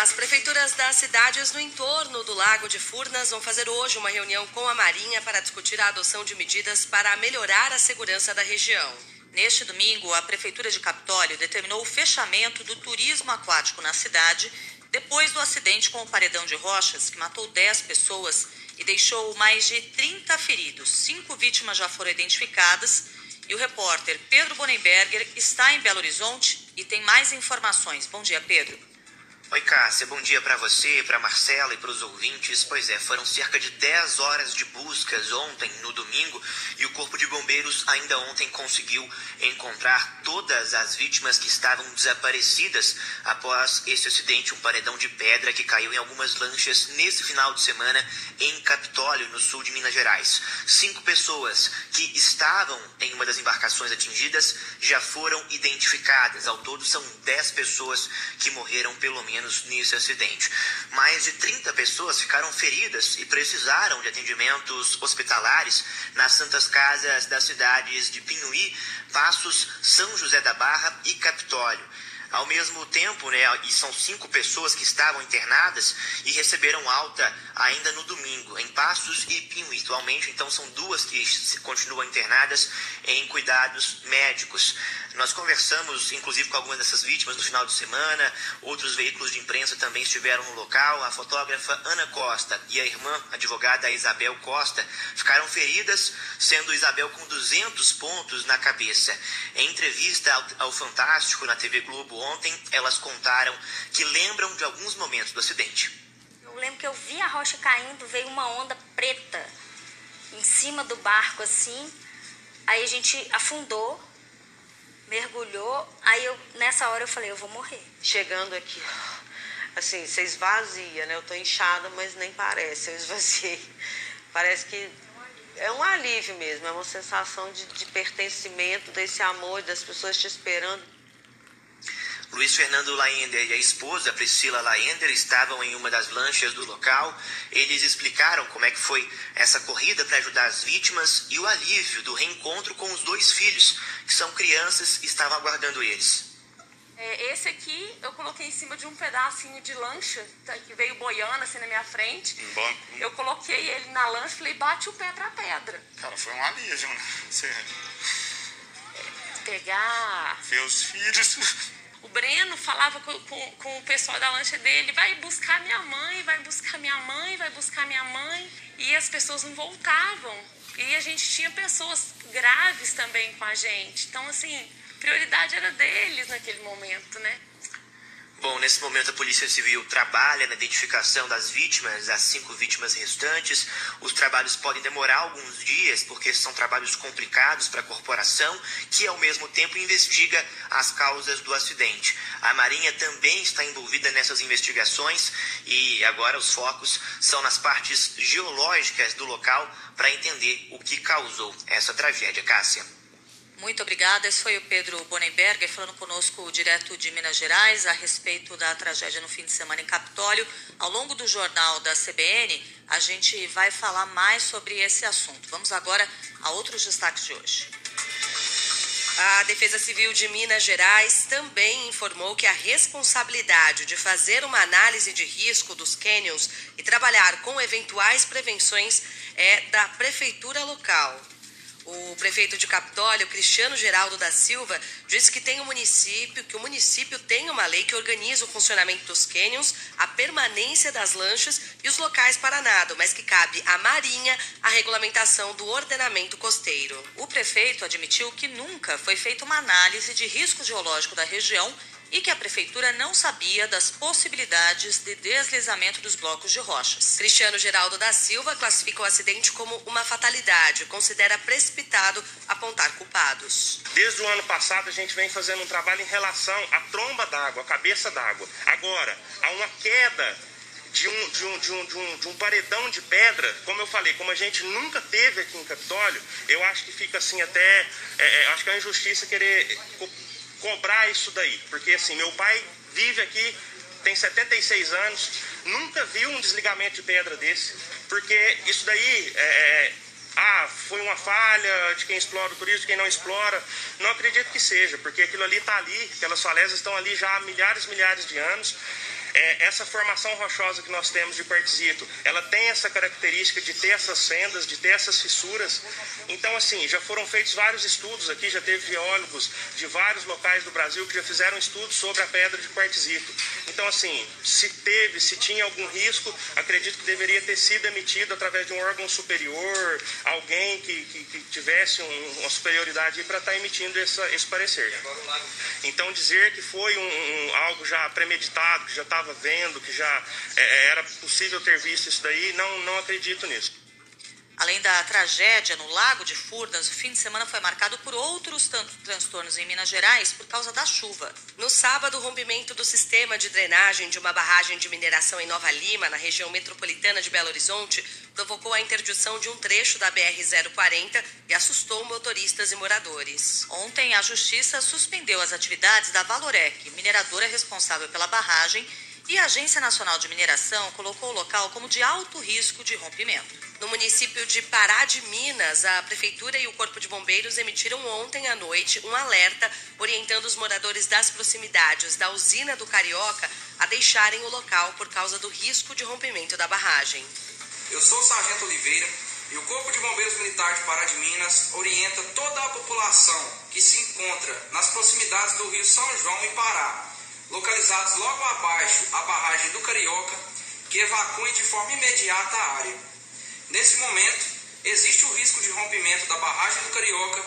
As prefeituras das cidades no entorno do Lago de Furnas vão fazer hoje uma reunião com a Marinha para discutir a adoção de medidas para melhorar a segurança da região. Neste domingo, a Prefeitura de Capitólio determinou o fechamento do turismo aquático na cidade depois do acidente com o paredão de rochas, que matou 10 pessoas e deixou mais de 30 feridos. Cinco vítimas já foram identificadas e o repórter Pedro Bonenberger está em Belo Horizonte e tem mais informações. Bom dia, Pedro. Oi, Cássia, bom dia para você, para Marcela e para os ouvintes. Pois é, foram cerca de 10 horas de buscas ontem, no domingo, Corpo de Bombeiros ainda ontem conseguiu encontrar todas as vítimas que estavam desaparecidas após esse acidente, um paredão de pedra que caiu em algumas lanchas nesse final de semana em Capitólio, no sul de Minas Gerais. Cinco pessoas que estavam em uma das embarcações atingidas já foram identificadas. Ao todo, são 10 pessoas que morreram pelo menos menos nesse acidente. Mais de 30 pessoas ficaram feridas e precisaram de atendimentos hospitalares nas santas casas das cidades de Pinhuí, Passos, São José da Barra e Capitólio. Ao mesmo tempo, né, e são cinco pessoas que estavam internadas e receberam alta ainda no domingo, em Passos e Pinhuí. Atualmente, então, são duas que continuam internadas em cuidados médicos. Nós conversamos, inclusive, com algumas dessas vítimas no final de semana. Outros veículos de imprensa também estiveram no local. A fotógrafa Ana Costa e a irmã, a advogada Isabel Costa, ficaram feridas, sendo Isabel com 200 pontos na cabeça. Em entrevista ao, Fantástico na TV Globo ontem, elas contaram que lembram de alguns momentos do acidente. Eu lembro que eu vi a rocha caindo, veio uma onda preta em cima do barco assim. Aí a gente afundou mergulhou. Aí eu, nessa hora eu falei, eu vou morrer. Chegando aqui, assim, você esvazia, né? Eu tô inchada, mas nem parece, eu esvaziei. Parece que é um alívio mesmo, é uma sensação de, de pertencimento, desse amor, das pessoas te esperando. Luiz Fernando Laender e a esposa Priscila Laender estavam em uma das lanchas do local. Eles explicaram como é que foi essa corrida para ajudar as vítimas e o alívio do reencontro com os dois filhos, que são crianças e estavam aguardando eles. É, esse aqui eu coloquei em cima de um pedacinho de lancha tá, que veio boiando assim na minha frente. Um banco. Eu coloquei ele na lancha e falei, bate o pé pra pedra. Cara, foi um alívio, né? Você... Pegar. Ver os filhos. O Breno falava com, com, com, o pessoal da lancha dele, vai buscar minha mãe, vai buscar minha mãe, vai buscar minha mãe. E as pessoas não voltavam. E a gente tinha pessoas graves também com a gente. Então, assim, prioridade era deles naquele momento, né? Bom, nesse momento a Polícia Civil trabalha na identificação das vítimas, as cinco vítimas restantes. Os trabalhos podem demorar alguns dias, porque são trabalhos complicados para a corporação, que ao mesmo tempo investiga as causas do acidente. A Marinha também está envolvida nessas investigações e agora os focos são nas partes geológicas do local para entender o que causou essa tragédia. Cássia. Muito obrigada. Esse foi o Pedro Bonenberger falando conosco direto de Minas Gerais a respeito da tragédia no fim de semana em Capitólio. Ao longo do jornal da CBN, a gente vai falar mais sobre esse assunto. Vamos agora a outros destaques de hoje. A Defesa Civil de Minas Gerais também informou que a responsabilidade de fazer uma análise de risco dos cânions e trabalhar com eventuais prevenções é da prefeitura local. O prefeito de Capitólio, Cristiano Geraldo da Silva, disse que tem um município, que o município tem uma lei que organiza o funcionamento dos cânions, a permanência das lanchas e os locais para nado, mas que cabe à Marinha a regulamentação do ordenamento costeiro. O prefeito admitiu que nunca foi feita uma análise de risco geológico da região e que a prefeitura não sabia das possibilidades de deslizamento dos blocos de rochas. Cristiano Geraldo da Silva classifica o acidente como uma fatalidade, considera precipitado apontar culpados. Desde o ano passado a gente vem fazendo um trabalho em relação à tromba d'água, à cabeça d'água. Agora, há uma queda de um, de, um, de, um, de, um, de um paredão de pedra, como eu falei, como a gente nunca teve aqui em Capitólio, eu acho que fica assim até. É, é acho que é uma injustiça querer cobrar isso daí. Porque assim, meu pai vive aqui, tem 76 anos, nunca viu um desligamento de pedra desse. Porque isso daí é, é, ah, foi uma falha de quem explora o turismo, de quem não explora. Não acredito que seja, porque aquilo ali está ali, aquelas falésias estão ali já há milhares e milhares de anos. É, essa formação rochosa que nós temos de quartzito, ela tem essa característica de ter essas fendas, de ter essas fissuras. Então, assim, já foram feitos vários estudos aqui, já teve geólogos de vários locais do Brasil que já fizeram estudos sobre a pedra de quartzito. Então, assim, se teve, se tinha algum risco, acredito que deveria ter sido emitido através de um órgão superior, alguém que, que, que tivesse um, uma superioridade para estar tá emitindo essa, esse parecer. Então, dizer que foi um, um, algo já premeditado, que já estava vendo, que já é, era possível ter visto isso daí, não, não acredito nisso. Além da tragédia no Lago de Furnas, o fim de semana foi marcado por outros transtornos em Minas Gerais por causa da chuva. No sábado, o rompimento do sistema de drenagem de uma barragem de mineração em Nova Lima, na região metropolitana de Belo Horizonte, provocou a interdição de um trecho da BR-040 e assustou motoristas e moradores. Ontem, a Justiça suspendeu as atividades da Valorec, mineradora responsável pela barragem, e a Agência Nacional de Mineração colocou o local como de alto risco de rompimento. No município de Pará de Minas, a Prefeitura e o Corpo de Bombeiros emitiram ontem à noite um alerta orientando os moradores das proximidades da usina do Carioca a deixarem o local por causa do risco de rompimento da barragem. Eu sou o Sargento Oliveira e o Corpo de Bombeiros Militar de Pará de Minas orienta toda a população que se encontra nas proximidades do Rio São João e Pará, localizados logo abaixo a barragem do Carioca, que evacuem de forma imediata a área. Nesse momento, existe o risco de rompimento da barragem do Carioca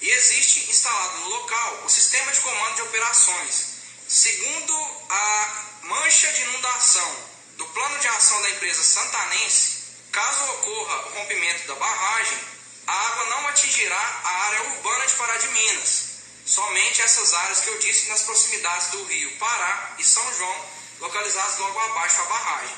e existe instalado no local o sistema de comando de operações. Segundo a mancha de inundação do plano de ação da empresa santanense, caso ocorra o rompimento da barragem, a água não atingirá a área urbana de Pará de Minas, somente essas áreas que eu disse nas proximidades do rio Pará e São João, localizadas logo abaixo da barragem.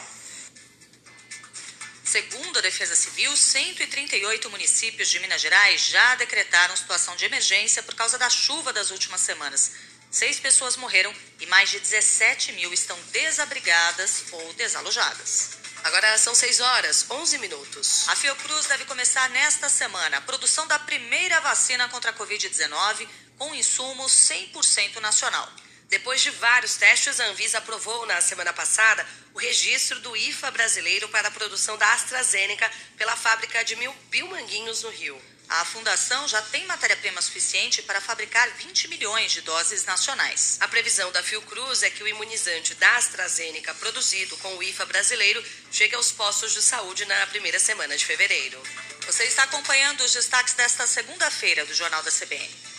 Segundo a Defesa Civil, 138 municípios de Minas Gerais já decretaram situação de emergência por causa da chuva das últimas semanas. Seis pessoas morreram e mais de 17 mil estão desabrigadas ou desalojadas. Agora são 6 horas, 11 minutos. A Fiocruz deve começar nesta semana a produção da primeira vacina contra a Covid-19 com insumos 100% nacional. Depois de vários testes, a Anvisa aprovou na semana passada o registro do IFA brasileiro para a produção da AstraZeneca pela fábrica de Mil Bilmanguinhos, no Rio. A fundação já tem matéria-prima suficiente para fabricar 20 milhões de doses nacionais. A previsão da Fiocruz é que o imunizante da AstraZeneca produzido com o IFA brasileiro chegue aos postos de saúde na primeira semana de fevereiro. Você está acompanhando os destaques desta segunda-feira do Jornal da CBN.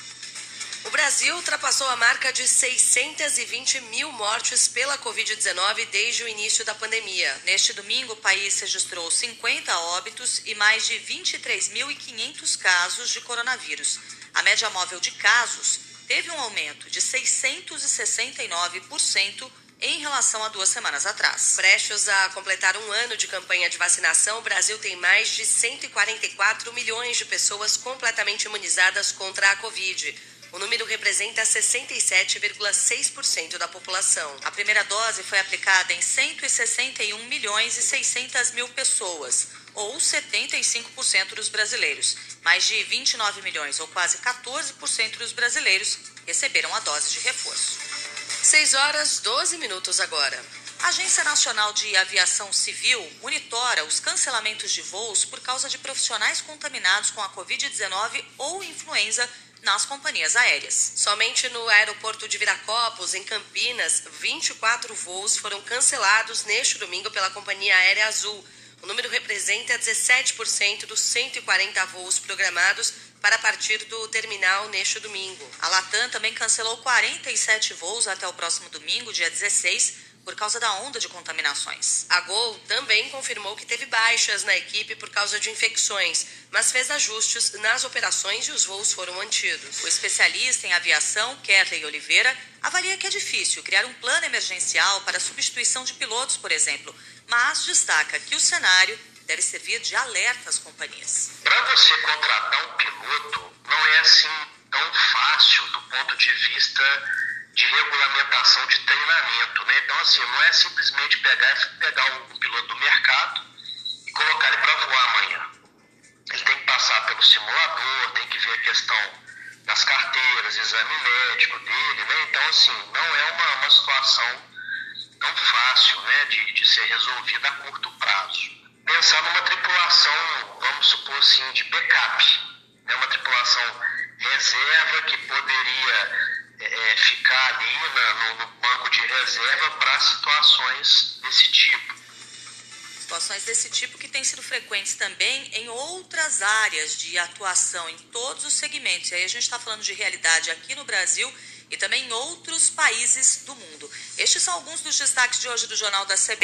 O Brasil ultrapassou a marca de 620 mil mortes pela Covid-19 desde o início da pandemia. Neste domingo, o país registrou 50 óbitos e mais de 23.500 casos de coronavírus. A média móvel de casos teve um aumento de 669% em relação a duas semanas atrás. Prestes a completar um ano de campanha de vacinação, o Brasil tem mais de 144 milhões de pessoas completamente imunizadas contra a Covid. O número representa 67,6% da população. A primeira dose foi aplicada em 161 milhões e 600 mil pessoas, ou 75% dos brasileiros. Mais de 29 milhões, ou quase 14% dos brasileiros, receberam a dose de reforço. 6 horas 12 minutos agora. A Agência Nacional de Aviação Civil monitora os cancelamentos de voos por causa de profissionais contaminados com a Covid-19 ou influenza nas companhias aéreas. Somente no aeroporto de Viracopos, em Campinas, 24 voos foram cancelados neste domingo pela companhia aérea Azul. O número representa 17% dos 140 voos programados para partir do terminal neste domingo. A Latam também cancelou 47 voos até o próximo domingo, dia 16 por causa da onda de contaminações. A Gol também confirmou que teve baixas na equipe por causa de infecções, mas fez ajustes nas operações e os voos foram mantidos. O especialista em aviação, Kerley Oliveira, avalia que é difícil criar um plano emergencial para a substituição de pilotos, por exemplo, mas destaca que o cenário deve servir de alerta às companhias. Para você contratar um piloto, não é assim tão fácil do ponto de vista de regulamentação de treinamento. Né? Então, assim, não é simplesmente pegar, pegar um piloto do mercado e colocar ele para voar amanhã. Ele tem que passar pelo simulador, tem que ver a questão das carteiras, exame médico dele. Né? Então, assim, não é uma, uma situação tão fácil né, de, de ser resolvida a curto prazo. Pensar numa tripulação, vamos supor assim, de backup, né, uma tripulação reserva que poderia é, ficar na, no, no banco de reserva para situações desse tipo. Situações desse tipo que têm sido frequentes também em outras áreas de atuação, em todos os segmentos. E aí a gente está falando de realidade aqui no Brasil e também em outros países do mundo. Estes são alguns dos destaques de hoje do Jornal da CB.